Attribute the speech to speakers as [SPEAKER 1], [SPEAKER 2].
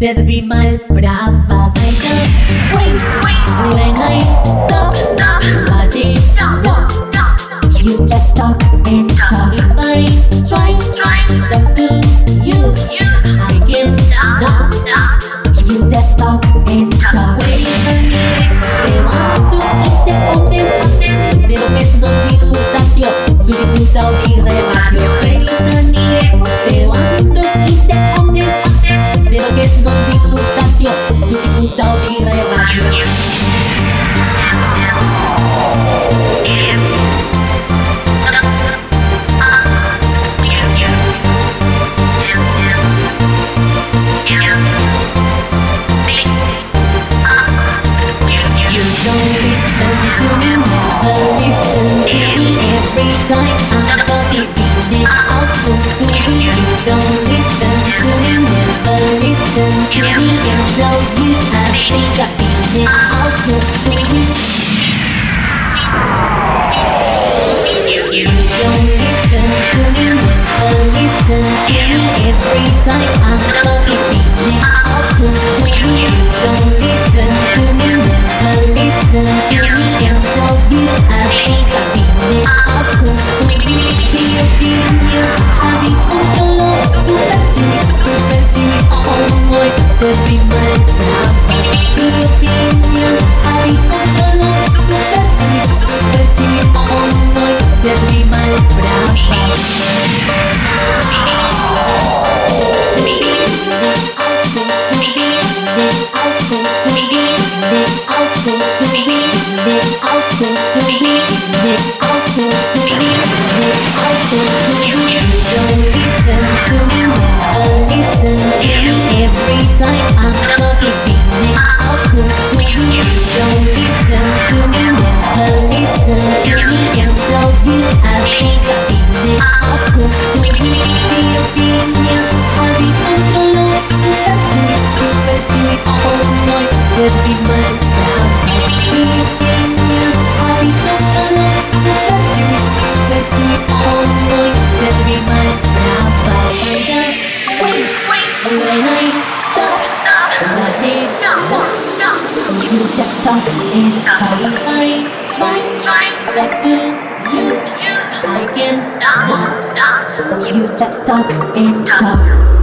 [SPEAKER 1] Said be mal bravas. I just wait, wait, till I listen to me every time I'm talking it out close to You don't listen to me, never listen to me I tell you I think I feel out close to you You don't listen to me, never listen to me every just talk in talk, I try, try, back to you, you. I can not, You just talk in talk.